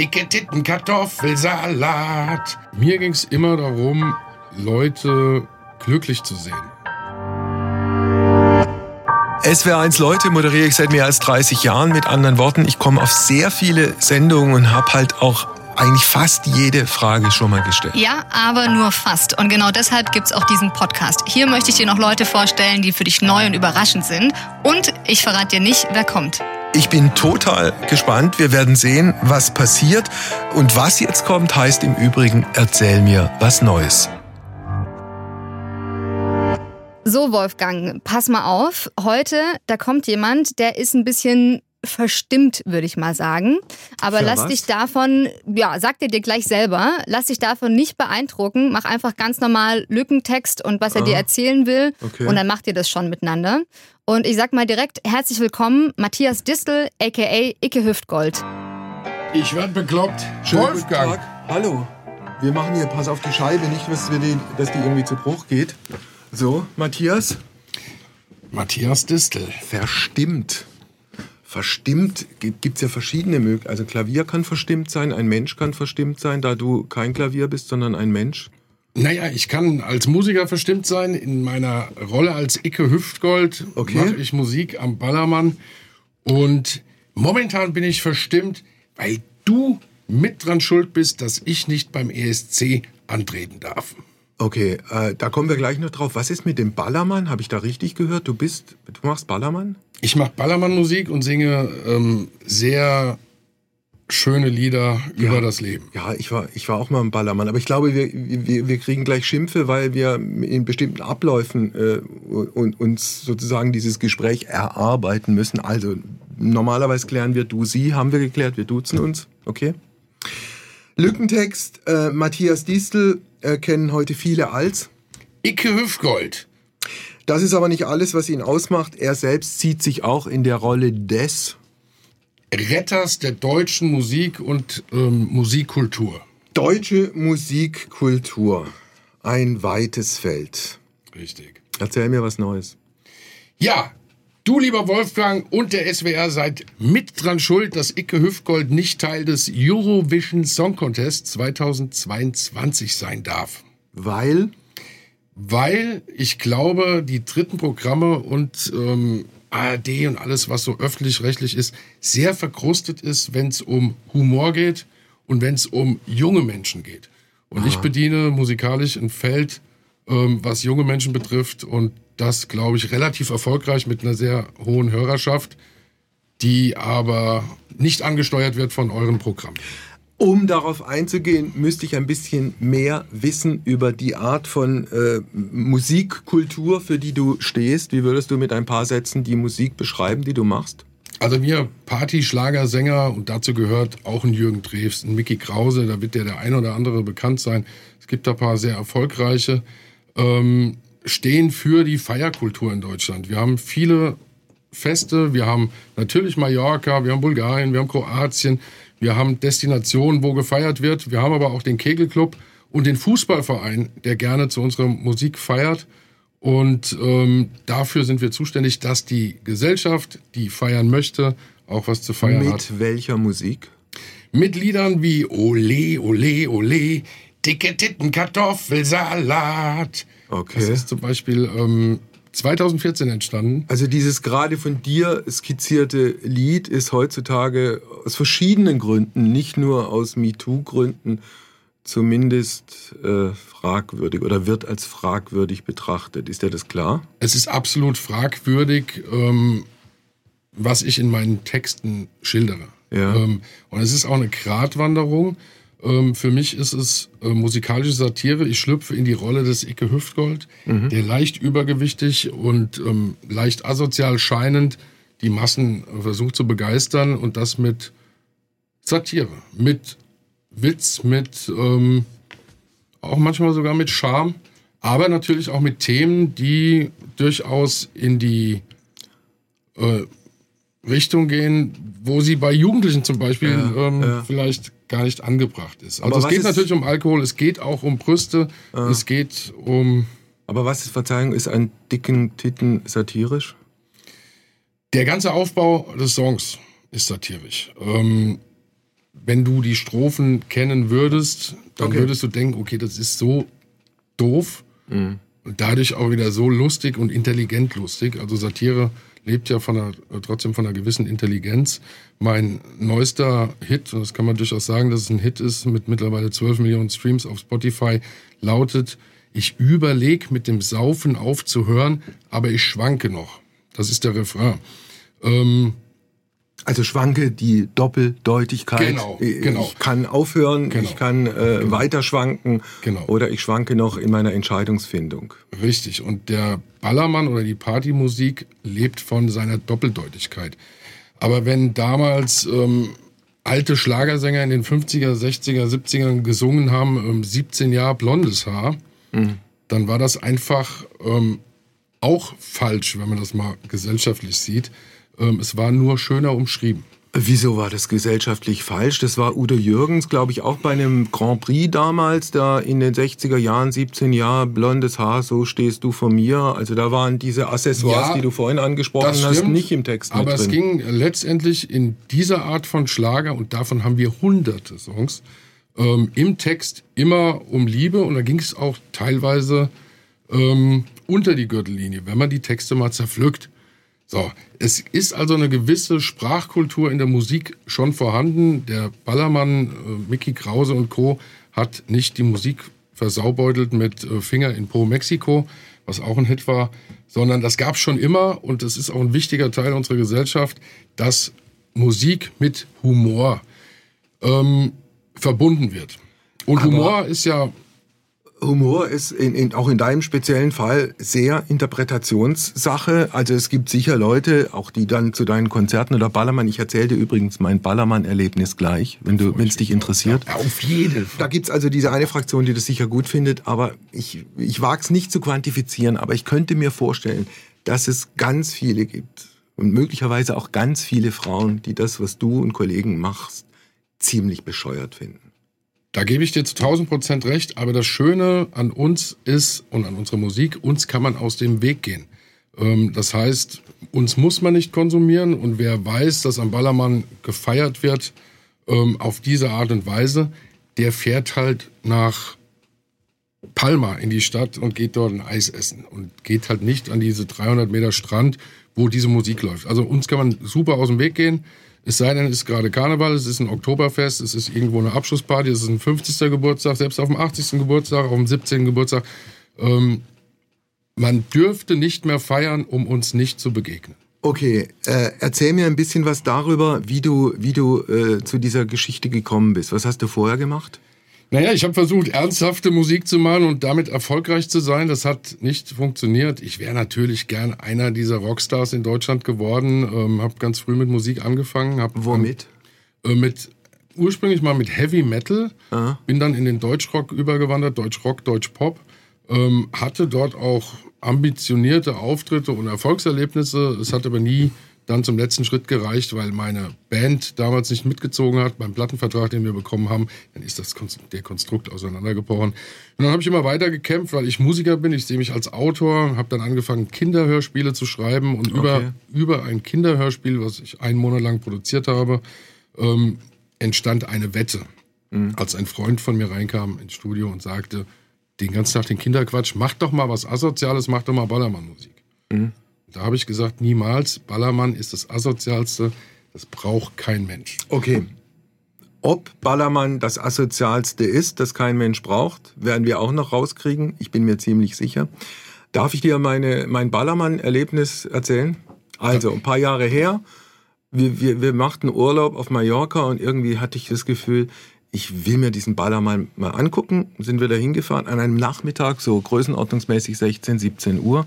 dicke Titten, Kartoffelsalat. Mir ging es immer darum, Leute glücklich zu sehen. SWR1 Leute moderiere ich seit mehr als 30 Jahren. Mit anderen Worten, ich komme auf sehr viele Sendungen und habe halt auch eigentlich fast jede Frage schon mal gestellt. Ja, aber nur fast. Und genau deshalb gibt's auch diesen Podcast. Hier möchte ich dir noch Leute vorstellen, die für dich neu und überraschend sind. Und ich verrate dir nicht, wer kommt. Ich bin total gespannt. Wir werden sehen, was passiert. Und was jetzt kommt, heißt im Übrigen, erzähl mir was Neues. So, Wolfgang, pass mal auf. Heute, da kommt jemand, der ist ein bisschen verstimmt, würde ich mal sagen. Aber Für lass was? dich davon, ja, sag dir dir gleich selber, lass dich davon nicht beeindrucken. Mach einfach ganz normal Lückentext und was er dir erzählen will. Ah, Okay. Und dann macht ihr das schon miteinander. Und ich sag mal direkt herzlich willkommen, Matthias Distel, aka Icke Hüftgold. Ich werd bekloppt. Schönen guten Wolfgang. Tag. Hallo. Wir machen hier, pass auf die Scheibe, nicht, dass, wir die, dass die irgendwie zu Bruch geht. So, Matthias. Matthias Distel. Verstimmt. Verstimmt gibt es ja verschiedene Möglichkeiten. Also Klavier kann verstimmt sein, ein Mensch kann verstimmt sein, da du kein Klavier bist, sondern ein Mensch. Naja, ich kann als Musiker verstimmt sein. In meiner Rolle als Icke Hüftgold Okay. mache ich Musik am Ballermann. Und momentan bin ich verstimmt, weil du mit dran schuld bist, dass ich nicht beim ESC antreten darf. Okay, äh, da kommen wir gleich noch drauf. Was ist mit dem Ballermann? Habe ich da richtig gehört? Du bist, du machst Ballermann? Ich mache Ballermann-Musik und singe ähm, sehr schöne Lieder über das Leben. Ja, ich war, ich war auch mal im Ballermann, aber ich glaube, wir, wir, wir kriegen gleich Schimpfe, weil wir in bestimmten Abläufen äh, und, uns sozusagen dieses Gespräch erarbeiten müssen. Also normalerweise klären wir du, sie, haben wir geklärt, wir duzen uns, okay? Lückentext, äh, Matthias Distel äh, kennen heute viele als. Icke Hüftgold. Das ist aber nicht alles, was ihn ausmacht. Er selbst sieht sich auch in der Rolle des Retters der deutschen Musik und ähm, Musikkultur. Deutsche Musikkultur. Ein weites Feld. Richtig. Erzähl mir was Neues. Ja, du lieber Wolfgang und der SWR seid mit dran schuld, dass Icke Hüftgold nicht Teil des Eurovision Song Contest 2022 sein darf. Weil Weil ich glaube, die dritten Programme und ähm, ARD und alles, was so öffentlich-rechtlich ist, sehr verkrustet ist, wenn es um Humor geht und wenn es um junge Menschen geht. Und ich bediene musikalisch ein Feld, ähm, was junge Menschen betrifft und das, glaube ich, relativ erfolgreich mit einer sehr hohen Hörerschaft, die aber nicht angesteuert wird von euren Programmen. Um darauf einzugehen, müsste ich ein bisschen mehr wissen über die Art von äh, Musikkultur, für die du stehst. Wie würdest du mit ein paar Sätzen die Musik beschreiben, die du machst? Also wir Party, Schlager, und dazu gehört auch ein Jürgen Drews, ein Mickey Krause, da wird ja der ein oder andere bekannt sein. Es gibt da ein paar sehr erfolgreiche, ähm, stehen für die Feierkultur in Deutschland. Wir haben viele Feste, wir haben natürlich Mallorca, wir haben Bulgarien, wir haben Kroatien, wir haben Destinationen, wo gefeiert wird. Wir haben aber auch den Kegelclub und den Fußballverein, der gerne zu unserer Musik feiert. Und ähm, dafür sind wir zuständig, dass die Gesellschaft, die feiern möchte, auch was zu feiern hat. Mit welcher Musik? Mit Liedern wie Ole, Ole, Ole, dicke Titten, Kartoffelsalat. Okay. Das ist zum Beispiel ähm, 2014 entstanden. Also dieses gerade von dir skizzierte Lied ist heutzutage aus verschiedenen Gründen, nicht nur aus MeToo-Gründen, zumindest äh, fragwürdig oder wird als fragwürdig betrachtet. Ist dir das klar? Es ist absolut fragwürdig, ähm, was ich in meinen Texten schildere. Ja. Ähm, und es ist auch eine Gratwanderung. Ähm, für mich ist es äh, musikalische Satire. Ich schlüpfe in die Rolle des Icke Hüftgold, der leicht übergewichtig und ähm, leicht asozial scheinend die Massen äh, versucht zu begeistern und das mit Satire, mit Witz, mit ähm, auch manchmal sogar mit Charme, aber natürlich auch mit Themen, die durchaus in die äh, Richtung gehen, wo sie bei Jugendlichen zum Beispiel Ja, ähm, ja. vielleicht gar nicht angebracht ist. Also Aber es geht natürlich um Alkohol, es geht auch um Brüste, es geht um Aber was ist, Verzeihung, ist an dicken Titten satirisch? der ganze Aufbau des Songs ist satirisch. Ähm, wenn du die Strophen kennen würdest, dann Okay. würdest du denken, okay, das ist so doof und dadurch auch wieder so lustig und intelligent lustig. Also Satire lebt ja von einer, trotzdem von einer gewissen Intelligenz. Mein neuester Hit, und das kann man durchaus sagen, dass es ein Hit ist, mit mittlerweile 12 Millionen Streams auf Spotify, lautet, ich überlege mit dem Saufen aufzuhören, aber ich schwanke noch. Das ist der Refrain. Ähm, Also schwanke die Doppeldeutigkeit. Genau, Ich- genau. Ich kann aufhören, Genau. ich kann äh, weiter schwanken Genau. oder ich schwanke noch in meiner Entscheidungsfindung. Richtig. Und der Ballermann oder die Partymusik lebt von seiner Doppeldeutigkeit. Aber wenn damals ähm, alte Schlagersänger in den 50er, 60er, 70ern gesungen haben, ähm, 17 Jahre blondes Haar, dann war das einfach ähm, auch falsch, wenn man das mal gesellschaftlich sieht. Ähm, es war nur schöner umschrieben. Wieso war das gesellschaftlich falsch? Das war Udo Jürgens, glaube ich, auch bei einem Grand Prix damals, da in den 60er Jahren, 17 Jahre, blondes Haar, so stehst du vor mir. Also da waren diese Accessoires, Ja, die du vorhin angesprochen hast, stimmt, nicht im Text mit Aber es ging letztendlich in dieser Art von Schlager, und davon haben wir hunderte Songs, ähm, im Text immer um Liebe. Und da ging es auch teilweise ähm, unter die Gürtellinie, wenn man die Texte mal zerpflückt. So, es ist also eine gewisse Sprachkultur in der Musik schon vorhanden. Der Ballermann, äh, Mickey Krause und Co. hat nicht die Musik versaubeutelt mit äh, Finger in Po Mexiko, was auch ein Hit war, sondern das gab es schon immer und das ist auch ein wichtiger Teil unserer Gesellschaft, dass Musik mit Humor ähm, verbunden wird. Und Humor ist ja Humor ist in, in, auch in deinem speziellen Fall sehr Interpretationssache. Also es gibt sicher Leute, auch die dann zu deinen Konzerten oder Ballermann, ich erzähle dir übrigens mein Ballermann-Erlebnis gleich, wenn du, wenn es dich interessiert. auf jeden Fall. Da gibt's also diese eine Fraktion, die das sicher gut findet, aber ich, ich wage es nicht zu quantifizieren, aber ich könnte mir vorstellen, dass es ganz viele gibt und möglicherweise auch ganz viele Frauen, die das, was du und Kollegen machst, ziemlich bescheuert finden. Da gebe ich dir zu 1000 Prozent recht, aber das Schöne an uns ist und an unserer Musik, uns kann man aus dem Weg gehen. Ähm, das heißt, uns muss man nicht konsumieren und wer weiß, dass am Ballermann gefeiert wird ähm, auf diese Art und Weise, der fährt halt nach Palma in die Stadt und geht dort ein Eis essen und geht halt nicht an diese 300 Meter Strand, wo diese Musik läuft. Also uns kann man super aus dem Weg gehen. Es sei denn, es ist gerade Karneval, es ist ein Oktoberfest, es ist irgendwo eine Abschlussparty, es ist ein 50. Geburtstag, selbst auf dem 80. Geburtstag, auf dem 17. Geburtstag. Ähm, man dürfte nicht mehr feiern, um uns nicht zu begegnen. Okay, äh, erzähl mir ein bisschen was darüber, wie du, wie du äh, zu dieser Geschichte gekommen bist. Was hast du vorher gemacht? Naja, ich habe versucht, ernsthafte Musik zu machen und damit erfolgreich zu sein. Das hat nicht funktioniert. Ich wäre natürlich gern einer dieser Rockstars in Deutschland geworden. Ähm, habe ganz früh mit Musik angefangen. Hab Womit? Äh, mit ursprünglich mal mit Heavy Metal. Aha. Bin dann in den Deutschrock übergewandert, Deutschrock, Deutschpop. Ähm, hatte dort auch ambitionierte Auftritte und Erfolgserlebnisse. Es hat aber nie dann zum letzten Schritt gereicht, weil meine Band damals nicht mitgezogen hat beim Plattenvertrag, den wir bekommen haben. Dann ist das der Konstrukt auseinandergebrochen. Und dann habe ich immer weiter gekämpft, weil ich Musiker bin. Ich sehe mich als Autor, habe dann angefangen, Kinderhörspiele zu schreiben und Okay. über, über ein Kinderhörspiel, was ich einen Monat lang produziert habe, ähm, entstand eine Wette. Als ein Freund von mir reinkam ins Studio und sagte, den ganzen Tag den Kinderquatsch, mach doch mal was Asoziales, mach doch mal Ballermann-Musik. Da habe ich gesagt, niemals, Ballermann ist das Asozialste, das braucht kein Mensch. Okay. Ob Ballermann das asozialste ist, das kein Mensch braucht, werden wir auch noch rauskriegen. Ich bin mir ziemlich sicher. Darf ich dir meine, mein Ballermann-Erlebnis erzählen? Also, ein paar Jahre her, wir, wir, wir machten Urlaub auf Mallorca und irgendwie hatte ich das Gefühl, ich will mir diesen Ballermann mal angucken. Sind wir da hingefahren an einem Nachmittag, so größenordnungsmäßig 16, 17 Uhr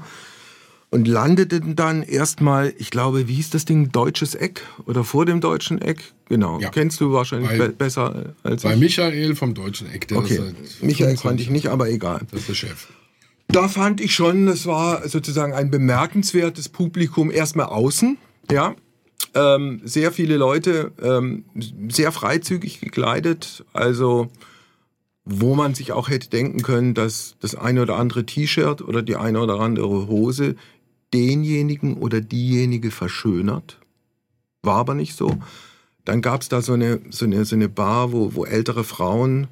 und landeten dann erstmal, ich glaube, wie hieß das Ding, Deutsches Eck oder vor dem Deutschen Eck? Genau, Ja. kennst du wahrscheinlich Bei- be besser als Bei ich. Michael vom Deutschen Eck, der Okay, Michael 25 kannte ich nicht, aber egal. Das ist der Chef. Da fand ich schon, es war sozusagen ein bemerkenswertes Publikum erstmal außen, ja. Ähm, sehr viele Leute, ähm, sehr freizügig gekleidet, also wo man sich auch hätte denken können, dass das eine oder andere T-Shirt oder die eine oder andere Hose denjenigen oder diejenige verschönert. War aber nicht so. Dann gab es da so eine, so eine, so eine Bar, wo, wo ältere Frauen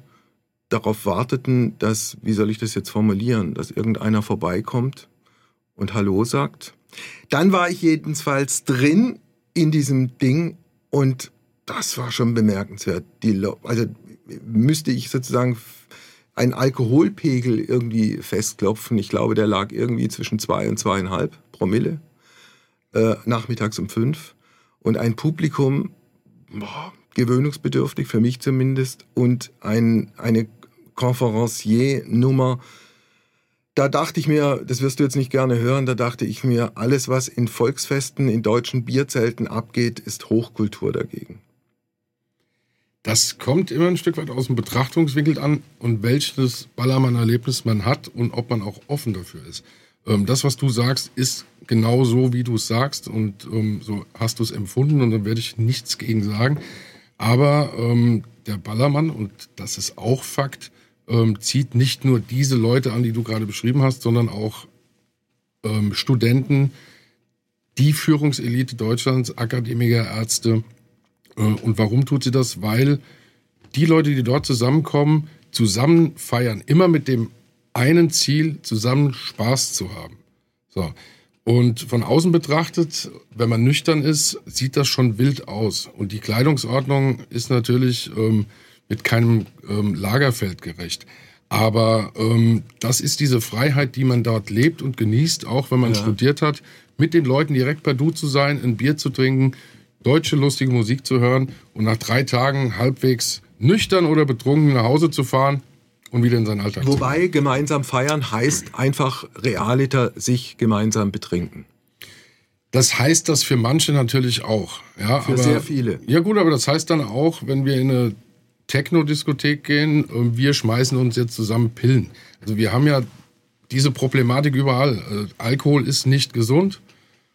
darauf warteten, dass, wie soll ich das jetzt formulieren, dass irgendeiner vorbeikommt und Hallo sagt. Dann war ich jedenfalls drin in diesem Ding und das war schon bemerkenswert. Die, also müsste ich sozusagen einen Alkoholpegel irgendwie festklopfen. Ich glaube, der lag irgendwie zwischen zwei und zweieinhalb Promille. Äh, nachmittags um fünf. Und ein Publikum, boah, gewöhnungsbedürftig, für mich zumindest, und ein, eine Conferencier-Nummer. Da dachte ich mir, das wirst du jetzt nicht gerne hören, da dachte ich mir, alles, was in Volksfesten, in deutschen Bierzelten abgeht, ist Hochkultur dagegen. Das kommt immer ein Stück weit aus dem Betrachtungswinkel an und welches Ballermann-Erlebnis man hat und ob man auch offen dafür ist. Ähm, das, was du sagst, ist genau so, wie du es sagst und ähm, so hast du es empfunden und dann werde ich nichts gegen sagen. Aber ähm, der Ballermann, und das ist auch Fakt, ähm, zieht nicht nur diese Leute an, die du gerade beschrieben hast, sondern auch ähm, Studenten, die Führungselite Deutschlands, Akademiker, Ärzte, und warum tut sie das? Weil die Leute, die dort zusammenkommen, zusammen feiern. Immer mit dem einen Ziel, zusammen Spaß zu haben. So. Und von außen betrachtet, wenn man nüchtern ist, sieht das schon wild aus. Und die Kleidungsordnung ist natürlich ähm, mit keinem ähm, Lagerfeld gerecht. Aber ähm, das ist diese Freiheit, die man dort lebt und genießt, auch wenn man ja. studiert hat, mit den Leuten direkt per Du zu sein, ein Bier zu trinken, deutsche lustige Musik zu hören und nach drei Tagen halbwegs nüchtern oder betrunken nach Hause zu fahren und wieder in seinen Alltag Wobei zu Wobei gemeinsam feiern heißt einfach realiter sich gemeinsam betrinken. Das heißt das für manche natürlich auch. Ja, für aber, sehr viele. Ja gut, aber das heißt dann auch, wenn wir in eine Techno-Diskothek gehen, wir schmeißen uns jetzt zusammen Pillen. Also wir haben ja diese Problematik überall. Also Alkohol ist nicht gesund.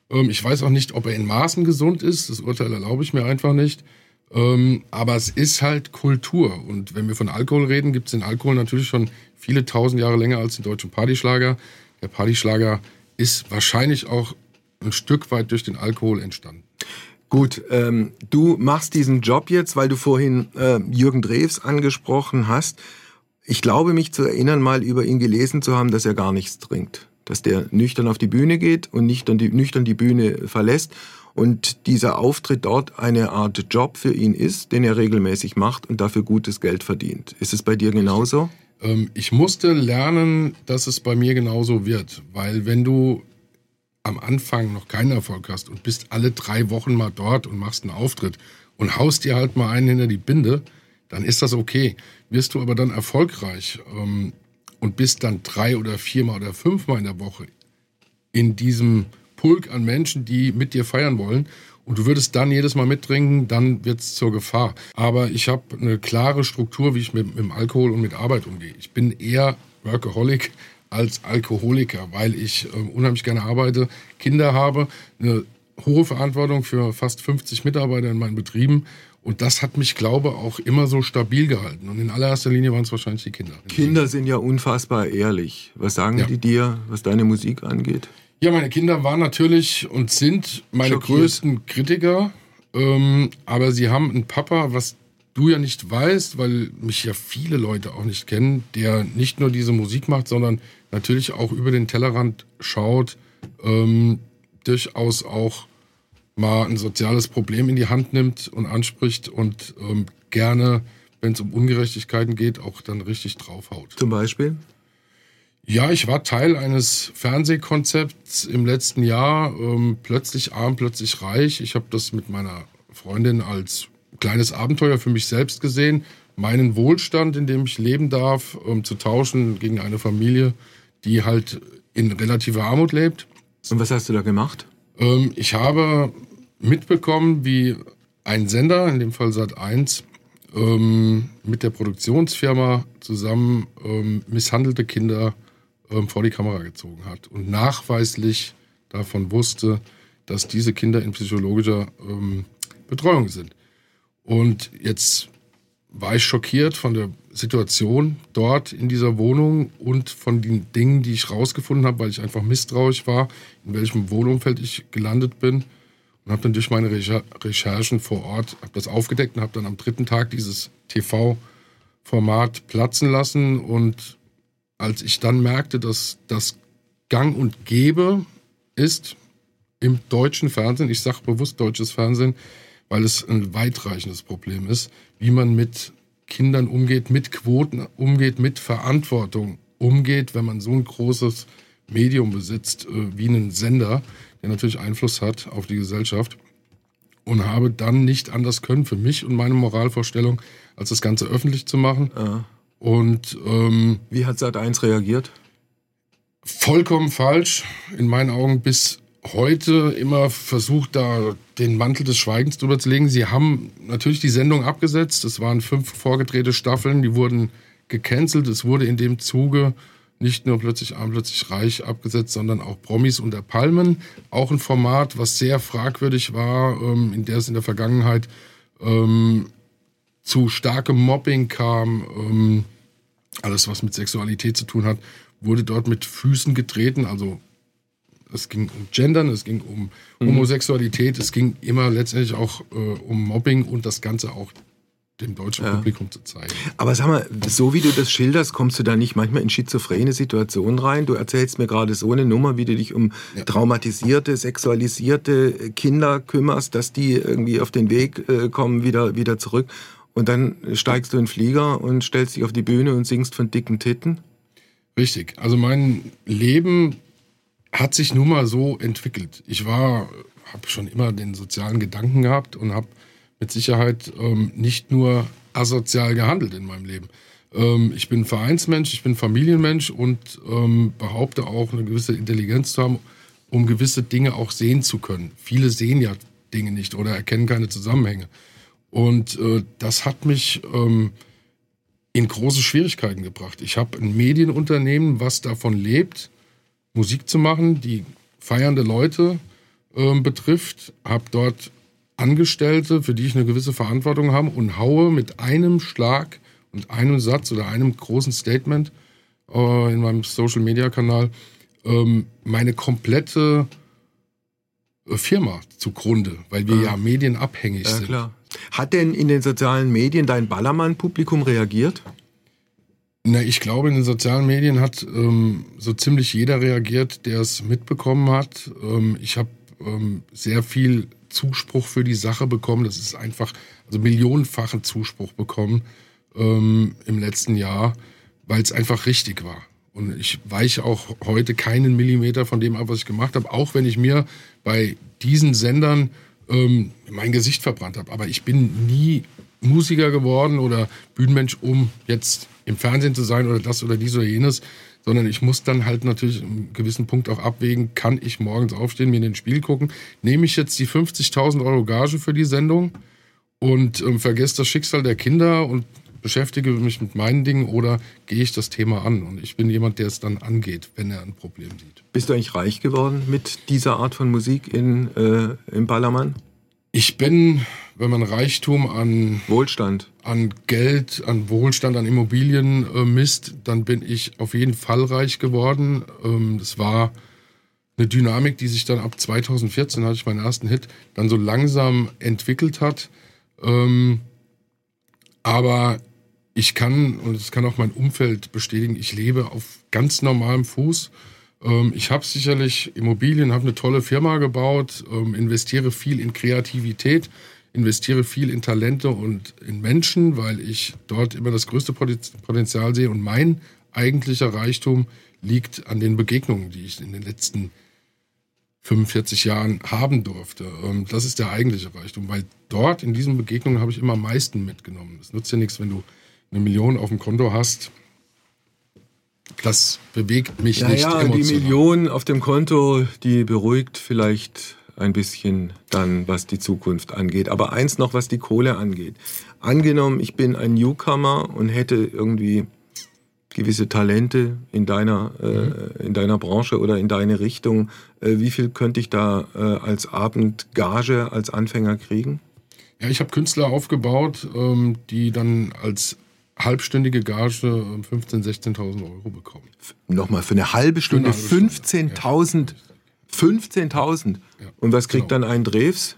Ähm, ich weiß auch nicht, ob er in Maßen gesund ist. Das Urteil erlaube ich mir einfach nicht. Ähm, aber es ist halt Kultur. Und wenn wir von Alkohol reden, gibt es den Alkohol natürlich schon viele tausend Jahre länger als den deutschen Partyschlager. Der Partyschlager ist wahrscheinlich auch ein Stück weit durch den Alkohol entstanden. Gut, ähm, du machst diesen Job jetzt, weil du vorhin äh, Jürgen Drews angesprochen hast. Ich glaube mich zu erinnern, mal über ihn gelesen zu haben, dass er gar nichts trinkt dass der nüchtern auf die Bühne geht und nüchtern die, nüchtern die Bühne verlässt und dieser Auftritt dort eine Art Job für ihn ist, den er regelmäßig macht und dafür gutes Geld verdient. Ist es bei dir genauso? Ähm, ich musste lernen, dass es bei mir genauso wird, weil wenn du am Anfang noch keinen Erfolg hast und bist alle drei Wochen mal dort und machst einen Auftritt und haust dir halt mal einen hinter die Binde, dann ist das okay. Wirst du aber dann erfolgreich, ähm, und bist dann drei oder viermal oder fünfmal in der Woche in diesem Pulk an Menschen, die mit dir feiern wollen und du würdest dann jedes Mal mittrinken, dann wird es zur Gefahr. Aber ich habe eine klare Struktur, wie ich mit, mit dem Alkohol und mit Arbeit umgehe. Ich bin eher Workaholic als Alkoholiker, weil ich äh, unheimlich gerne arbeite, Kinder habe, eine hohe Verantwortung für fast 50 Mitarbeiter in meinen Betrieben und das hat mich, glaube ich, auch immer so stabil gehalten. Und in allererster Linie waren es wahrscheinlich die Kinder. Kinder sind ja unfassbar ehrlich. Was sagen ja. die dir, was deine Musik angeht? Ja, meine Kinder waren natürlich und sind meine Schockiert. größten Kritiker. Ähm, aber sie haben einen Papa, was du ja nicht weißt, weil mich ja viele Leute auch nicht kennen, der nicht nur diese Musik macht, sondern natürlich auch über den Tellerrand schaut, ähm, durchaus auch mal ein soziales Problem in die Hand nimmt und anspricht und ähm, gerne, wenn es um Ungerechtigkeiten geht, auch dann richtig draufhaut. Zum Beispiel? Ja, ich war Teil eines Fernsehkonzepts im letzten Jahr. Ähm, plötzlich arm, plötzlich reich. Ich habe das mit meiner Freundin als kleines Abenteuer für mich selbst gesehen, meinen Wohlstand, in dem ich leben darf, ähm, zu tauschen gegen eine Familie, die halt in relativer Armut lebt. Und was hast du da gemacht? Ähm, ich habe mitbekommen, wie ein Sender, in dem Fall Sat1, ähm, mit der Produktionsfirma zusammen ähm, misshandelte Kinder ähm, vor die Kamera gezogen hat und nachweislich davon wusste, dass diese Kinder in psychologischer ähm, Betreuung sind. Und jetzt war ich schockiert von der Situation dort in dieser Wohnung und von den Dingen, die ich rausgefunden habe, weil ich einfach misstrauisch war, in welchem Wohnumfeld ich gelandet bin und habe dann durch meine Recherchen vor Ort habe das aufgedeckt und habe dann am dritten Tag dieses TV-Format platzen lassen. Und als ich dann merkte, dass das Gang und Gäbe ist im deutschen Fernsehen, ich sage bewusst deutsches Fernsehen, weil es ein weitreichendes Problem ist, wie man mit Kindern umgeht, mit Quoten umgeht, mit Verantwortung umgeht, wenn man so ein großes Medium besitzt äh, wie einen Sender der natürlich Einfluss hat auf die Gesellschaft. Und habe dann nicht anders können für mich und meine Moralvorstellung, als das Ganze öffentlich zu machen. Ja. Und ähm, wie hat Sat 1 reagiert? Vollkommen falsch. In meinen Augen bis heute immer versucht, da den Mantel des Schweigens drüber zu legen. Sie haben natürlich die Sendung abgesetzt. Es waren fünf vorgedrehte Staffeln, die wurden gecancelt. Es wurde in dem Zuge nicht nur plötzlich arm, plötzlich reich abgesetzt, sondern auch Promis unter Palmen. Auch ein Format, was sehr fragwürdig war, ähm, in der es in der Vergangenheit ähm, zu starkem Mobbing kam. Ähm, alles, was mit Sexualität zu tun hat, wurde dort mit Füßen getreten. Also es ging um Gendern, es ging um mhm. Homosexualität, es ging immer letztendlich auch äh, um Mobbing und das Ganze auch dem deutschen ja. Publikum zu zeigen. Aber sag mal, so wie du das schilderst, kommst du da nicht manchmal in schizophrene Situationen rein? Du erzählst mir gerade so eine Nummer, wie du dich um ja. traumatisierte, sexualisierte Kinder kümmerst, dass die irgendwie auf den Weg äh, kommen, wieder, wieder zurück. Und dann steigst du in den Flieger und stellst dich auf die Bühne und singst von dicken Titten? Richtig. Also mein Leben hat sich nun mal so entwickelt. Ich war, habe schon immer den sozialen Gedanken gehabt und habe mit Sicherheit ähm, nicht nur asozial gehandelt in meinem Leben. Ähm, ich bin Vereinsmensch, ich bin Familienmensch und ähm, behaupte auch eine gewisse Intelligenz zu haben, um gewisse Dinge auch sehen zu können. Viele sehen ja Dinge nicht oder erkennen keine Zusammenhänge. Und äh, das hat mich ähm, in große Schwierigkeiten gebracht. Ich habe ein Medienunternehmen, was davon lebt, Musik zu machen, die feiernde Leute äh, betrifft, habe dort Angestellte, für die ich eine gewisse Verantwortung habe und haue mit einem Schlag und einem Satz oder einem großen Statement äh, in meinem Social-Media-Kanal ähm, meine komplette äh, Firma zugrunde, weil wir ja, ja medienabhängig ja, sind. Klar. Hat denn in den sozialen Medien dein Ballermann-Publikum reagiert? Na, ich glaube, in den sozialen Medien hat ähm, so ziemlich jeder reagiert, der es mitbekommen hat. Ähm, ich habe ähm, sehr viel Zuspruch für die Sache bekommen. Das ist einfach, also millionenfachen Zuspruch bekommen ähm, im letzten Jahr, weil es einfach richtig war. Und ich weiche auch heute keinen Millimeter von dem ab, was ich gemacht habe, auch wenn ich mir bei diesen Sendern ähm, mein Gesicht verbrannt habe. Aber ich bin nie Musiker geworden oder Bühnenmensch, um jetzt im Fernsehen zu sein oder das oder dies oder jenes, sondern ich muss dann halt natürlich einen gewissen Punkt auch abwägen, kann ich morgens aufstehen, mir in den Spiel gucken, nehme ich jetzt die 50.000 Euro Gage für die Sendung und ähm, vergesse das Schicksal der Kinder und beschäftige mich mit meinen Dingen oder gehe ich das Thema an? Und ich bin jemand, der es dann angeht, wenn er ein Problem sieht. Bist du eigentlich reich geworden mit dieser Art von Musik in, äh, im Ballermann? Ich bin, wenn man Reichtum an Wohlstand, an Geld, an Wohlstand, an Immobilien äh, misst, dann bin ich auf jeden Fall reich geworden. Ähm, das war eine Dynamik, die sich dann ab 2014 hatte ich meinen ersten Hit, dann so langsam entwickelt hat. Ähm, aber ich kann, und das kann auch mein Umfeld bestätigen, ich lebe auf ganz normalem Fuß. Ähm, ich habe sicherlich Immobilien, habe eine tolle Firma gebaut, ähm, investiere viel in Kreativität, investiere viel in Talente und in Menschen, weil ich dort immer das größte Potenzial sehe. Und mein eigentlicher Reichtum liegt an den Begegnungen, die ich in den letzten 45 Jahren haben durfte. Ähm, das ist der eigentliche Reichtum, weil dort in diesen Begegnungen habe ich immer am meisten mitgenommen. Es nutzt ja nichts, wenn du eine Million auf dem Konto hast das bewegt mich ja, nicht ja, emotional. die Million auf dem Konto, die beruhigt vielleicht ein bisschen dann, was die Zukunft angeht. Aber eins noch, was die Kohle angeht. Angenommen, ich bin ein Newcomer und hätte irgendwie gewisse Talente in deiner, äh, mhm. äh, in deiner Branche oder in deine Richtung. Äh, wie viel könnte ich da äh, als Abendgage als Anfänger kriegen? Ja, ich habe Künstler aufgebaut, ähm, die dann als halbstündige Gage 15.000, 16.000 Euro bekommen. Nochmal, für eine halbe Stunde 15.000? 15.000? Ja. Und was kriegt genau. dann ein Drews?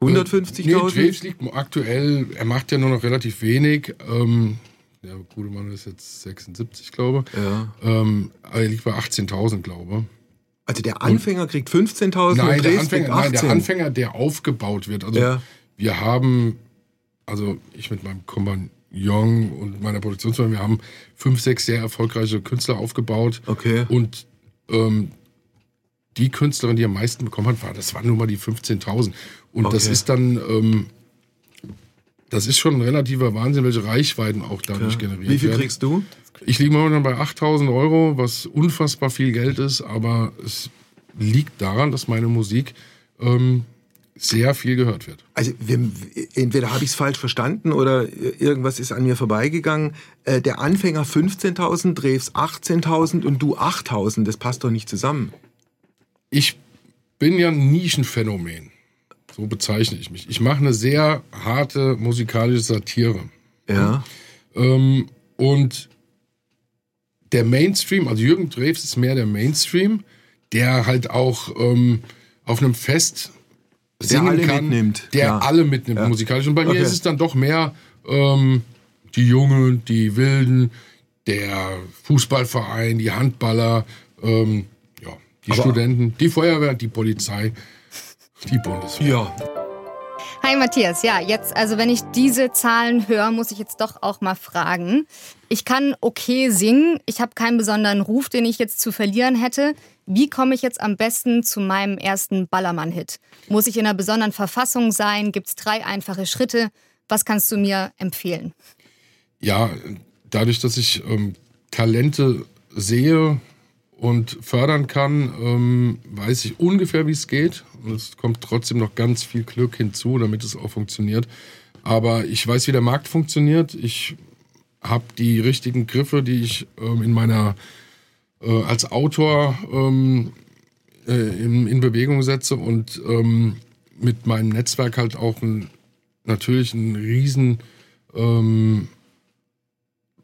150.000? Nee, Draves liegt aktuell, er macht ja nur noch relativ wenig. Ähm, der gute Mann ist jetzt 76, glaube ich. Ja. Ähm, aber er liegt bei 18.000, glaube ich. Also der Anfänger kriegt 15.000 Nein, und der Anfänger, nein, der 18. Anfänger, der aufgebaut wird. Also Ja. wir haben, also ich mit meinem Kompagnon und meiner Produktionsfirma, wir haben fünf, sechs sehr erfolgreiche Künstler aufgebaut. Okay. Und ähm, die Künstlerin, die am meisten bekommen hat, war, das waren nur mal die 15.000. Und das Okay. ist dann, ähm, das ist schon ein relativer Wahnsinn, welche Reichweiten auch dadurch generiert Wie viel werden. kriegst du? Ich liege momentan bei 8000 Euro, was unfassbar viel Geld ist, aber es liegt daran, dass meine Musik ähm, sehr viel gehört wird. Also wir, entweder habe ich es falsch verstanden oder irgendwas ist an mir vorbeigegangen. Äh, der Anfänger 15.000, Drews 18.000 und du 8.000. Das passt doch nicht zusammen. Ich bin ja ein Nischenphänomen. So bezeichne ich mich. Ich mache eine sehr harte musikalische Satire. Ja. Ähm, und der Mainstream, also Jürgen Drews ist mehr der Mainstream, der halt auch ähm, auf einem Fest singen alle kann, mitnimmt, der klar. alle mitnimmt Ja. musikalisch. Und bei mir Okay. ist es dann doch mehr ähm, die Jungen, die Wilden, der Fußballverein, die Handballer, ähm, ja, die Aber- Studenten, die Feuerwehr, die Polizei, die Bundeswehr. Ja. Hi Matthias, ja, jetzt, also wenn ich diese Zahlen höre, muss ich jetzt doch auch mal fragen. Ich kann okay singen, ich habe keinen besonderen Ruf, den ich jetzt zu verlieren hätte. Wie komme ich jetzt am besten zu meinem ersten Ballermann-Hit? Muss ich in einer besonderen Verfassung sein? Gibt es drei einfache Schritte? Was kannst du mir empfehlen? Ja, dadurch, dass ich ähm, Talente sehe und fördern kann, ähm, weiß ich ungefähr, wie es geht. Und es kommt trotzdem noch ganz viel Glück hinzu, damit es auch funktioniert. Aber ich weiß, wie der Markt funktioniert. Ich habe die richtigen Griffe, die ich ähm, in meiner äh, als Autor ähm, äh, in, in Bewegung setze und ähm, mit meinem Netzwerk halt auch ein, natürlich einen riesen ähm,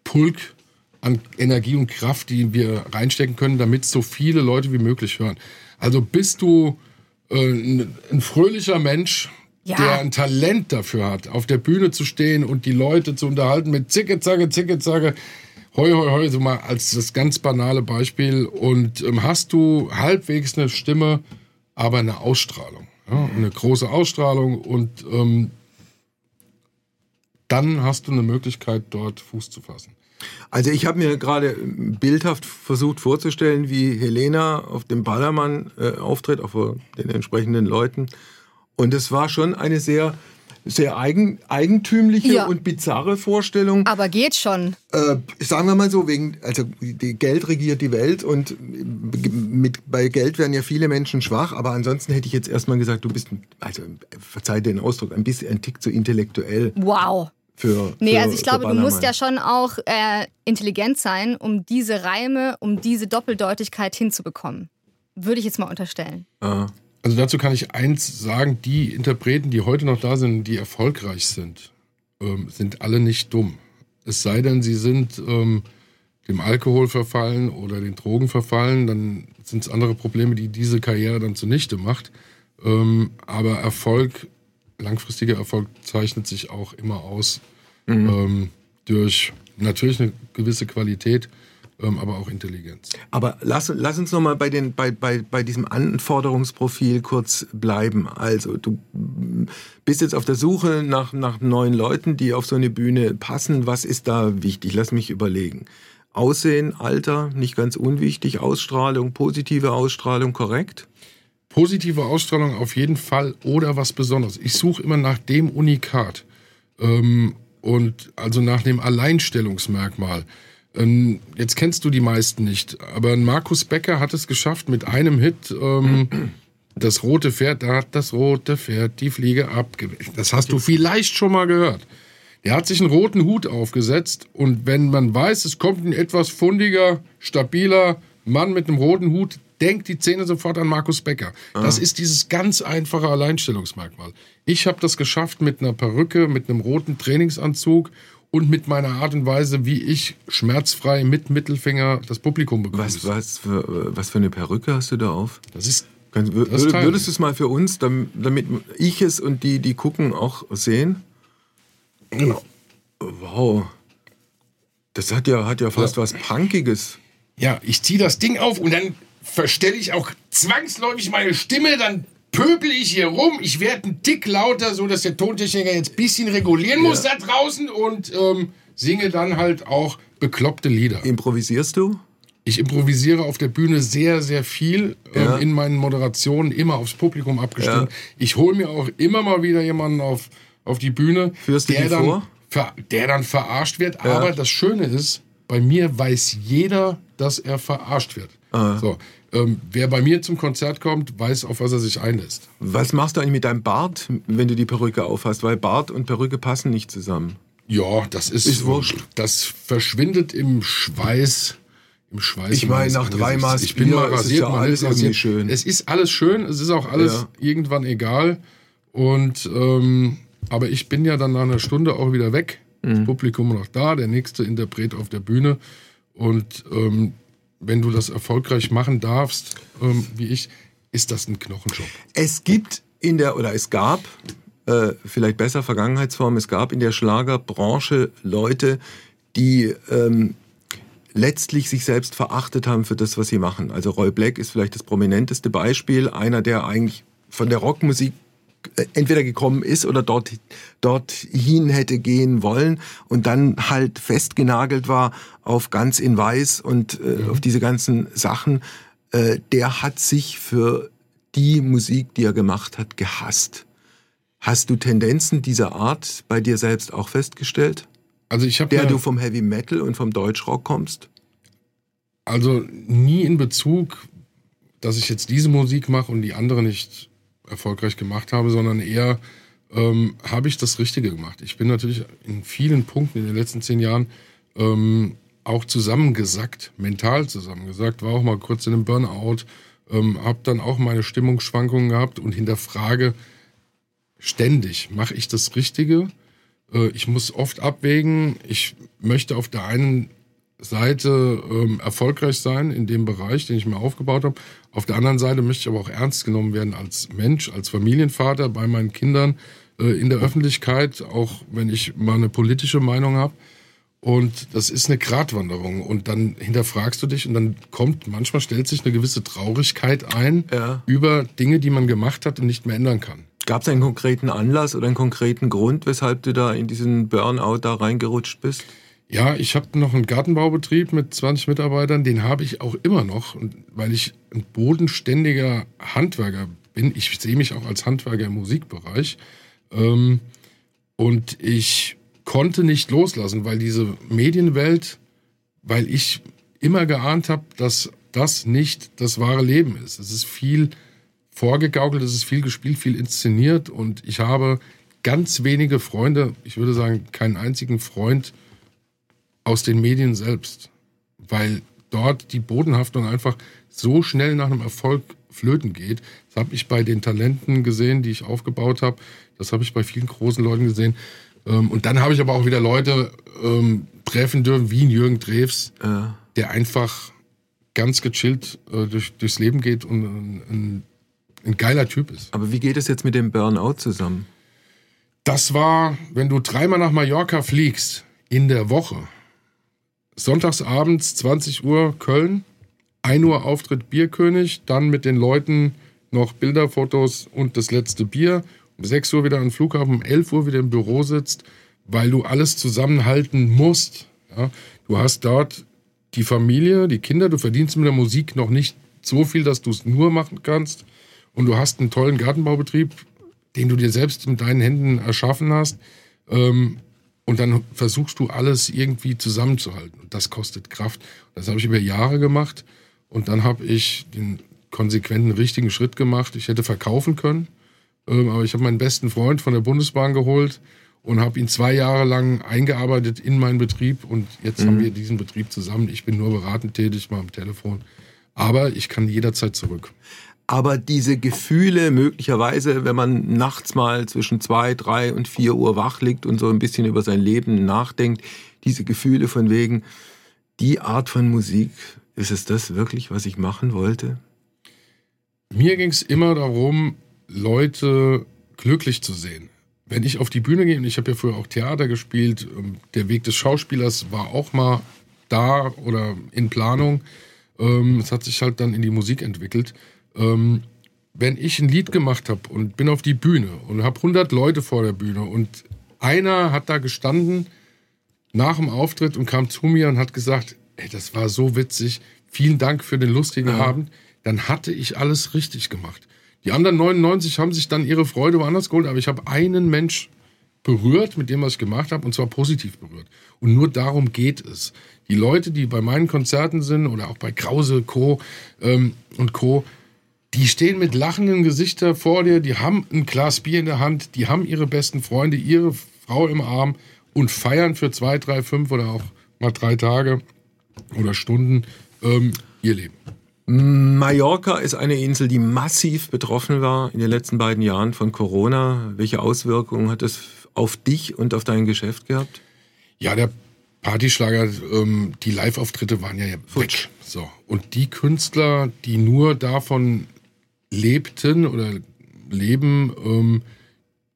Pulk an Energie und Kraft, die wir reinstecken können, damit so viele Leute wie möglich hören. Also bist du äh, ein, ein fröhlicher Mensch, Ja. der ein Talent dafür hat, auf der Bühne zu stehen und die Leute zu unterhalten mit Zicke, Zacke, Zicke, Zacke, hoi, hoi, hoi, so mal als das ganz banale Beispiel. Und ähm, hast du halbwegs eine Stimme, aber eine Ausstrahlung. Ja? Eine große Ausstrahlung und ähm, dann hast du eine Möglichkeit, dort Fuß zu fassen. Also ich habe mir gerade bildhaft versucht vorzustellen, wie Helena auf dem Ballermann äh, auftritt, vor den entsprechenden Leuten. Und es war schon eine sehr, sehr eigen, eigentümliche Ja. und bizarre Vorstellung. Aber geht schon. Äh, sagen wir mal so, wegen, also die Geld regiert die Welt und mit, bei Geld werden ja viele Menschen schwach, aber ansonsten hätte ich jetzt erstmal gesagt, du bist, also verzeih den Ausdruck, ein bisschen ein Tick zu intellektuell Wow. für. Nee, für, also ich glaube, du musst ja schon auch äh, intelligent sein, um diese Reime, um diese Doppeldeutigkeit hinzubekommen. Würde ich jetzt mal unterstellen. Ah. Also dazu kann ich eins sagen, die Interpreten, die heute noch da sind, die erfolgreich sind, ähm, sind alle nicht dumm. Es sei denn, sie sind ähm, dem Alkohol verfallen oder den Drogen verfallen, dann sind es andere Probleme, die diese Karriere dann zunichte macht. Ähm, aber Erfolg, langfristiger Erfolg zeichnet sich auch immer aus ähm, durch natürlich eine gewisse Qualität, ähm, aber auch Intelligenz. Aber lass, lass uns noch mal bei, den, bei, bei, bei diesem Anforderungsprofil kurz bleiben. Also du bist jetzt auf der Suche nach, nach neuen Leuten, die auf so eine Bühne passen. Was ist da wichtig? Lass mich überlegen. Aussehen, Alter, nicht ganz unwichtig. Ausstrahlung, positive Ausstrahlung, korrekt? positive Ausstrahlung auf jeden Fall oder was Besonderes. Ich suche immer nach dem Unikat ähm, und also nach dem Alleinstellungsmerkmal. Ähm, jetzt kennst du die meisten nicht, aber Markus Becker hat es geschafft mit einem Hit. Ähm, das rote Pferd, da hat das rote Pferd die Fliege abgewählt. Das hast du vielleicht schon mal gehört. Er hat sich einen roten Hut aufgesetzt und wenn man weiß, es kommt ein etwas fundiger, stabiler Mann mit einem roten Hut, denkt die Szene sofort an Markus Becker. Das ist dieses ganz einfache Alleinstellungsmerkmal. Ich habe das geschafft mit einer Perücke, mit einem roten Trainingsanzug und mit meiner Art und Weise, wie ich schmerzfrei mit Mittelfinger das Publikum begrüße. Was, was, für, was für eine Perücke hast du da auf? Das ist würdest du es mal für uns, damit ich es und die, die gucken, auch sehen? Genau. Wow. Das hat ja, hat ja fast ja. was Punkiges. Ja, ich ziehe das Ding auf und dann verstelle ich auch zwangsläufig meine Stimme, dann pöbel ich hier rum. Ich werde ein Tick lauter, so dass der Tontechniker jetzt ein bisschen regulieren muss da draußen und ähm, singe dann halt auch bekloppte Lieder. Improvisierst du? Ich improvisiere auf der Bühne sehr, sehr viel ja. ähm, in meinen Moderationen, immer aufs Publikum abgestimmt. Ja. Ich hole mir auch immer mal wieder jemanden auf, auf die Bühne, Führst der, dann, vor? der dann verarscht wird. Ja. Aber das Schöne ist, bei mir weiß jeder, dass er verarscht wird. Ah. So, ähm, wer bei mir zum Konzert kommt, weiß, auf was er sich einlässt. Was machst du eigentlich mit deinem Bart, wenn du die Perücke aufhast? Weil Bart und Perücke passen nicht zusammen. Ja, das ist, ist wurscht. Das verschwindet im Schweiß. Im Schweiß. Ich meine, nach drei Maß Ich bin mal rasiert, ja alles irgendwie schön. Es ist alles schön, es ist auch alles ja. irgendwann egal. Und ähm, aber ich bin ja dann nach einer Stunde auch wieder weg. Mhm. Das Publikum noch da, der nächste Interpret auf der Bühne. Und ähm, wenn du das erfolgreich machen darfst, ähm, wie ich, ist das ein Knochenjob. Es gibt in der, oder es gab, äh, vielleicht besser Vergangenheitsform, es gab in der Schlagerbranche Leute, die ähm, letztlich sich selbst verachtet haben für das, was sie machen. Also Roy Black ist vielleicht das prominenteste Beispiel, einer, der eigentlich von der Rockmusik entweder gekommen ist oder dort dorthin hätte gehen wollen und dann halt festgenagelt war auf ganz in weiß und äh, mhm. auf diese ganzen Sachen, äh, der hat sich für die Musik, die er gemacht hat, gehasst. Hast du Tendenzen dieser Art bei dir selbst auch festgestellt? Also ich habe der du vom Heavy Metal und vom Deutschrock kommst? Also nie in Bezug, dass ich jetzt diese Musik mache und die andere nicht erfolgreich gemacht habe, sondern eher ähm, habe ich das Richtige gemacht. Ich bin natürlich in vielen Punkten in den letzten zehn Jahren ähm, auch zusammengesackt, mental zusammengesackt, war auch mal kurz in einem Burnout, ähm, habe dann auch meine Stimmungsschwankungen gehabt und hinterfrage ständig, mache ich das Richtige? Äh, ich muss oft abwägen, ich möchte auf der einen Seite ähm, erfolgreich sein in dem Bereich, den ich mir aufgebaut habe. Auf der anderen Seite möchte ich aber auch ernst genommen werden als Mensch, als Familienvater bei meinen Kindern äh, in der Öffentlichkeit, auch wenn ich mal eine politische Meinung habe. Und das ist eine Gratwanderung. Und dann hinterfragst du dich und dann kommt, manchmal stellt sich eine gewisse Traurigkeit ein ja. über Dinge, die man gemacht hat und nicht mehr ändern kann. Gab es einen konkreten Anlass oder einen konkreten Grund, weshalb du da in diesen Burnout da reingerutscht bist? Ja, ich habe noch einen Gartenbaubetrieb mit 20 Mitarbeitern, den habe ich auch immer noch, weil ich ein bodenständiger Handwerker bin. Ich sehe mich auch als Handwerker im Musikbereich. Ähm, und ich konnte nicht loslassen, weil diese Medienwelt, weil ich immer geahnt habe, dass das nicht das wahre Leben ist. Es ist viel vorgegaukelt, es ist viel gespielt, viel inszeniert und ich habe ganz wenige Freunde, ich würde sagen keinen einzigen Freund aus den Medien selbst, weil dort die Bodenhaftung einfach so schnell nach einem Erfolg flöten geht. Das habe ich bei den Talenten gesehen, die ich aufgebaut habe. Das habe ich bei vielen großen Leuten gesehen. Ähm, und dann habe ich aber auch wieder Leute ähm, treffen dürfen, wie Jürgen Drews, ja. der einfach ganz gechillt äh, durch, durchs Leben geht und ein, ein, ein geiler Typ ist. Aber wie geht es jetzt mit dem Burnout zusammen? Das war, wenn du dreimal nach Mallorca fliegst in der Woche. Sonntagsabends 20 Uhr Köln, 1 Uhr Auftritt Bierkönig, dann mit den Leuten noch Bilder, Fotos und das letzte Bier um 6 Uhr wieder am Flughafen, um 11 Uhr wieder im Büro sitzt, weil du alles zusammenhalten musst. Ja? Du hast dort die Familie, die Kinder, du verdienst mit der Musik noch nicht so viel, dass du es nur machen kannst. Und du hast einen tollen Gartenbaubetrieb, den du dir selbst mit deinen Händen erschaffen hast. Ähm, und dann versuchst du alles irgendwie zusammenzuhalten. Und das kostet Kraft. Das habe ich über Jahre gemacht. Und dann habe ich den konsequenten richtigen Schritt gemacht. Ich hätte verkaufen können. Ähm, aber ich habe meinen besten Freund von der Bundesbahn geholt und habe ihn zwei Jahre lang eingearbeitet in meinen Betrieb und jetzt mhm. haben wir diesen Betrieb zusammen. Ich bin nur beratend tätig, mal am Telefon. Aber ich kann jederzeit zurück. Aber diese Gefühle möglicherweise, wenn man nachts mal zwischen zwei, drei und vier Uhr wach liegt und so ein bisschen über sein Leben nachdenkt, diese Gefühle von wegen, die Art von Musik, ist es das wirklich, was ich machen wollte? Mir ging es immer darum, Leute glücklich zu sehen. Wenn ich auf die Bühne gehe, und ich habe ja früher auch Theater gespielt, ähm, der Weg des Schauspielers war auch mal da oder in Planung. Ähm, es hat sich halt dann in die Musik entwickelt. Ähm, wenn ich ein Lied gemacht habe und bin auf die Bühne und habe 100 Leute vor der Bühne und einer hat da gestanden nach dem Auftritt und kam zu mir und hat gesagt, ey, das war so witzig, vielen Dank für den lustigen ja. Abend, dann hatte ich alles richtig gemacht. Die anderen 99 haben sich dann ihre Freude woanders geholt, aber ich habe einen Mensch berührt mit dem, was ich gemacht habe, und zwar positiv berührt. Und nur darum geht es. Die Leute, die bei meinen Konzerten sind oder auch bei Krause, Co. Ähm, und Co., die stehen mit lachenden Gesichtern vor dir, die haben ein Glas Bier in der Hand, die haben ihre besten Freunde, ihre Frau im Arm und feiern für zwei, drei, fünf oder auch mal drei Tage oder Stunden ähm, ihr Leben. Mallorca ist eine Insel, die massiv betroffen war in den letzten beiden Jahren von Corona. Welche Auswirkungen hat das auf dich und auf dein Geschäft gehabt? Ja, der Partyschlager, ähm, die Live-Auftritte waren ja weg. So. Und die Künstler, die nur davon lebten oder leben, ähm,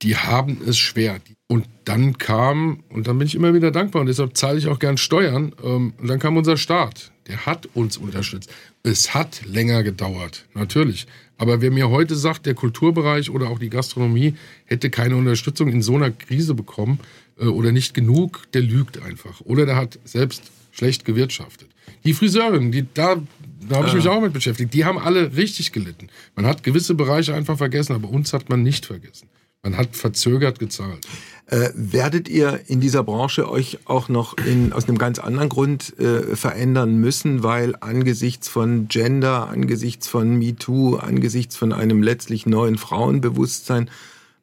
die haben es schwer. Und dann kam, und dann bin ich immer wieder dankbar und deshalb zahle ich auch gern Steuern, ähm, und dann kam unser Staat. Der hat uns unterstützt. Es hat länger gedauert, natürlich. Aber wer mir heute sagt, der Kulturbereich oder auch die Gastronomie hätte keine Unterstützung in so einer Krise bekommen äh, oder nicht genug, der lügt einfach. Oder der hat selbst schlecht gewirtschaftet. Die Friseurin, die da da habe ich mich auch mit beschäftigt. Die haben alle richtig gelitten. Man hat gewisse Bereiche einfach vergessen, aber uns hat man nicht vergessen. Man hat verzögert gezahlt. Äh, werdet ihr in dieser Branche euch auch noch in, aus einem ganz anderen Grund äh, verändern müssen, weil angesichts von Gender, angesichts von MeToo, angesichts von einem letztlich neuen Frauenbewusstsein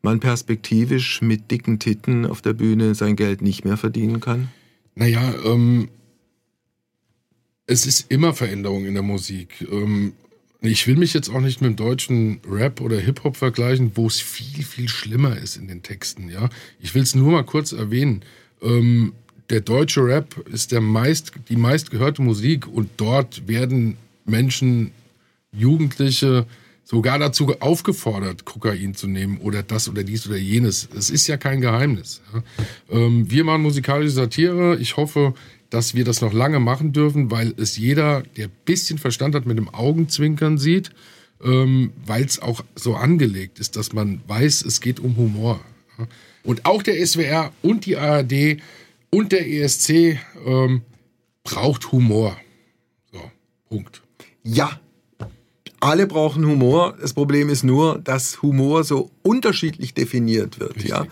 man perspektivisch mit dicken Titten auf der Bühne sein Geld nicht mehr verdienen kann? Naja, ähm, es ist immer Veränderung in der Musik. Ähm, ich will mich jetzt auch nicht mit dem deutschen Rap oder Hip-Hop vergleichen, wo es viel, viel schlimmer ist in den Texten. Ja, Ich will es nur mal kurz erwähnen. Ähm, der deutsche Rap ist der meist, die meistgehörte Musik und dort werden Menschen, Jugendliche sogar dazu aufgefordert, Kokain zu nehmen oder das oder dies oder jenes. Es ist ja kein Geheimnis. Ähm, wir machen musikalische Satire. Ich hoffe, dass wir das noch lange machen dürfen, weil es jeder, der bisschen Verstand hat, mit dem Augenzwinkern sieht, ähm, weil es auch so angelegt ist, dass man weiß, es geht um Humor. Und auch der SWR und die ARD und der ESC ähm, braucht Humor. So, Punkt. Ja, alle brauchen Humor. Das Problem ist nur, dass Humor so unterschiedlich definiert wird. Richtig. Ja,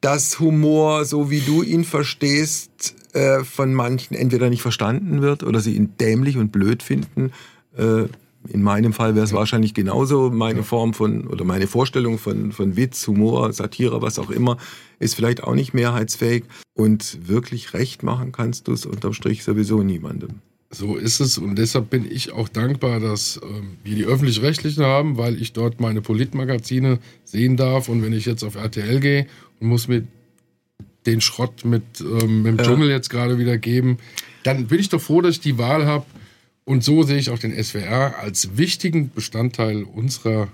dass Humor, so wie du ihn verstehst, äh, von manchen entweder nicht verstanden wird oder sie ihn dämlich und blöd finden. Äh, in meinem Fall wäre es ja. wahrscheinlich genauso. Meine ja. Form von oder meine Vorstellung von, von Witz, Humor, Satire, was auch immer, ist vielleicht auch nicht mehrheitsfähig. Und wirklich recht machen kannst du es unterm Strich sowieso niemandem. So ist es und deshalb bin ich auch dankbar, dass ähm, wir die öffentlich-rechtlichen haben, weil ich dort meine Politmagazine sehen darf und wenn ich jetzt auf RTL gehe und muss mir den Schrott mit, ähm, dem ja. Dschungel jetzt gerade wieder geben, dann bin ich doch froh, dass ich die Wahl habe. Und so sehe ich auch den SWR als wichtigen Bestandteil unserer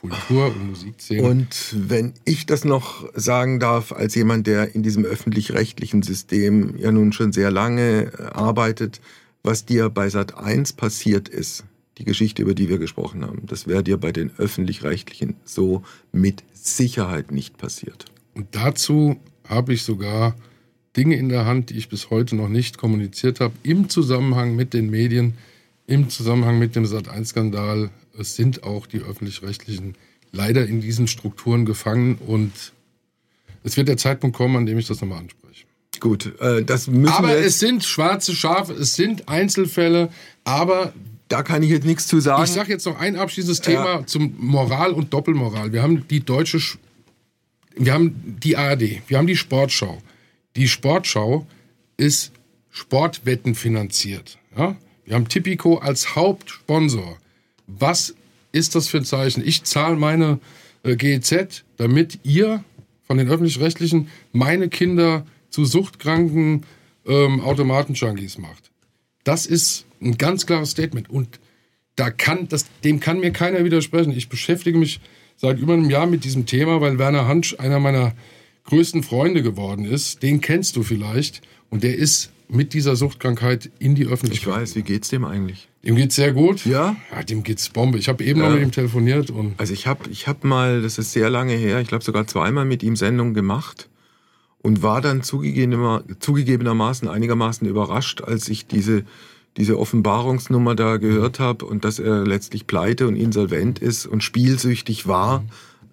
Kultur- und Musikszene. Und wenn ich das noch sagen darf, als jemand, der in diesem öffentlich-rechtlichen System ja nun schon sehr lange äh, arbeitet, was dir bei Sat 1 passiert ist, die Geschichte, über die wir gesprochen haben, das wäre dir bei den öffentlich-rechtlichen so mit Sicherheit nicht passiert. Und dazu habe ich sogar Dinge in der Hand, die ich bis heute noch nicht kommuniziert habe, im Zusammenhang mit den Medien, im Zusammenhang mit dem Sat1-Skandal. Es sind auch die öffentlich-rechtlichen leider in diesen Strukturen gefangen und es wird der Zeitpunkt kommen, an dem ich das nochmal anspreche. Gut, äh, das müssen aber wir. Aber es sind schwarze Schafe, es sind Einzelfälle, aber da kann ich jetzt nichts zu sagen. Ich sage jetzt noch ein abschließendes Thema ja. zum Moral und Doppelmoral. Wir haben die deutsche wir haben die ARD, wir haben die Sportschau. Die Sportschau ist Sportwetten finanziert. Ja? Wir haben Tipico als Hauptsponsor. Was ist das für ein Zeichen? Ich zahle meine äh, GEZ, damit ihr von den öffentlich-rechtlichen meine Kinder zu suchtkranken ähm, Automaten-Junkies macht. Das ist ein ganz klares Statement. Und da kann, das, dem kann mir keiner widersprechen. Ich beschäftige mich seit über einem Jahr mit diesem Thema, weil Werner Hansch einer meiner größten Freunde geworden ist. Den kennst du vielleicht. Und der ist mit dieser Suchtkrankheit in die Öffentlichkeit. Ich weiß, wie geht's dem eigentlich? Dem geht's sehr gut. Ja? Ja, dem geht's Bombe. Ich habe eben ja. noch mit ihm telefoniert und. Also ich habe ich hab mal, das ist sehr lange her, ich glaube sogar zweimal mit ihm Sendung gemacht und war dann zugegebenermaßen einigermaßen überrascht, als ich diese diese Offenbarungsnummer da gehört habe und dass er letztlich pleite und insolvent ist und spielsüchtig war,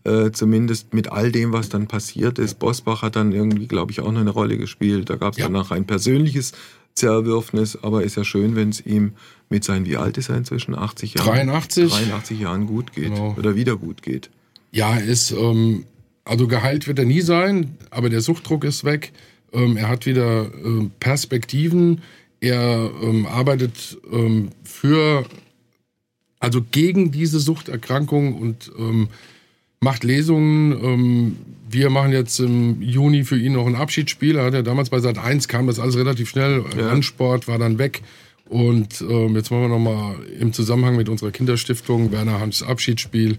äh, zumindest mit all dem, was dann passiert ist. Bosbach hat dann irgendwie, glaube ich, auch noch eine Rolle gespielt. Da gab es ja. danach ein persönliches Zerwürfnis, aber ist ja schön, wenn es ihm mit seinen, wie alt ist er inzwischen? 80 Jahren? 83. 83 Jahren gut geht genau. oder wieder gut geht. Ja, ist, ähm, also geheilt wird er nie sein, aber der Suchtdruck ist weg. Ähm, er hat wieder ähm, Perspektiven. Er ähm, arbeitet ähm, für, also gegen diese Suchterkrankung und ähm, macht Lesungen. wir machen jetzt im Juni für ihn noch ein Abschiedsspiel. Er hat ja damals bei Sat 1 kam das alles relativ schnell. Ja. Randsport war dann weg. Und ähm, jetzt machen wir nochmal im Zusammenhang mit unserer Kinderstiftung Werner Hans Abschiedsspiel,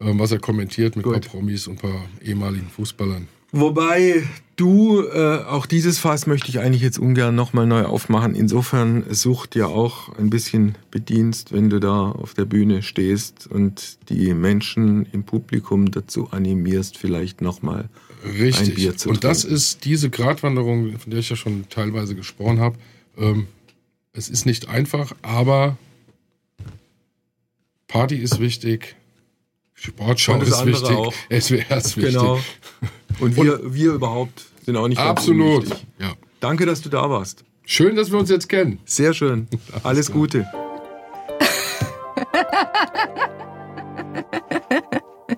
ähm, was er kommentiert mit Gut. ein paar Promis und ein paar ehemaligen Fußballern. Wobei du, äh, auch dieses Fass möchte ich eigentlich jetzt ungern nochmal neu aufmachen. Insofern Sucht ja auch ein bisschen bedienst, wenn du da auf der Bühne stehst und die Menschen im Publikum dazu animierst, vielleicht nochmal ein Bier zu trinken. Und das ist diese Gratwanderung, von der ich ja schon teilweise gesprochen habe. Ähm, es ist nicht einfach, aber Party ist wichtig, Sportschau ist wichtig, auch. SWR ist wichtig. Genau. Und wir, Und wir überhaupt sind auch nicht Absolut. Ja. Danke, dass du da warst. Schön, dass wir uns jetzt kennen. Sehr schön. Alles, Alles Gute.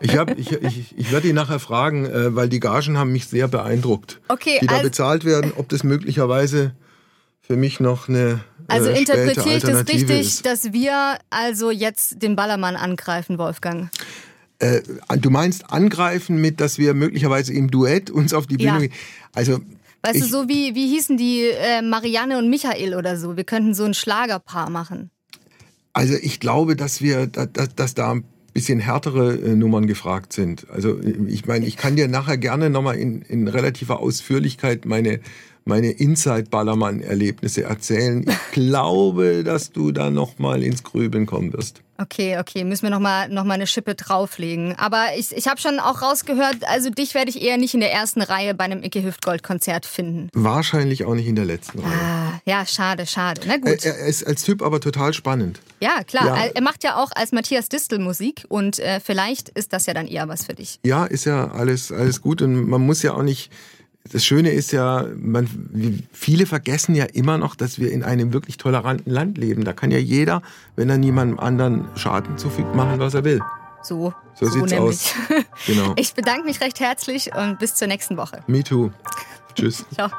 Ich, ich, ich, ich werde ihn nachher fragen, äh, weil die Gagen haben mich sehr beeindruckt. Okay, die da also bezahlt werden, ob das möglicherweise für mich noch eine also äh, interpretiere ich das richtig, ist. dass wir also jetzt den Ballermann angreifen, Wolfgang? Äh, du meinst angreifen mit, dass wir möglicherweise im Duett uns auf die Bühne ja. gehen? Also Weißt ich, du, so wie, wie hießen die äh, Marianne und Michael oder so? Wir könnten so ein Schlagerpaar machen. Also ich glaube, dass wir, dass, dass da ein bisschen härtere äh, Nummern gefragt sind. Also ich meine, ich kann dir nachher gerne nochmal in, in relativer Ausführlichkeit meine meine Inside-Ballermann-Erlebnisse erzählen. Ich glaube, dass du da noch mal ins Grübeln kommen wirst. Okay, okay, müssen wir noch mal, noch mal eine Schippe drauflegen. Aber ich, ich habe schon auch rausgehört, also dich werde ich eher nicht in der ersten Reihe bei einem Icke Hüftgold-Konzert finden. Wahrscheinlich auch nicht in der letzten Reihe. Ah, ja, schade, schade. Na gut. Er, er, ist als Typ aber total spannend. Ja, klar. Ja. Er macht ja auch als Matthias Distel Musik und äh, vielleicht ist das ja dann eher was für dich. Ja, ist ja alles, alles gut und man muss ja auch nicht das Schöne ist ja, man, viele vergessen ja immer noch, dass wir in einem wirklich toleranten Land leben. Da kann ja jeder, wenn er niemandem anderen Schaden zufügt, machen, was er will. So, so, so sieht's nämlich. aus. Genau. Ich bedanke mich recht herzlich und bis zur nächsten Woche. Me too. Tschüss. Ciao.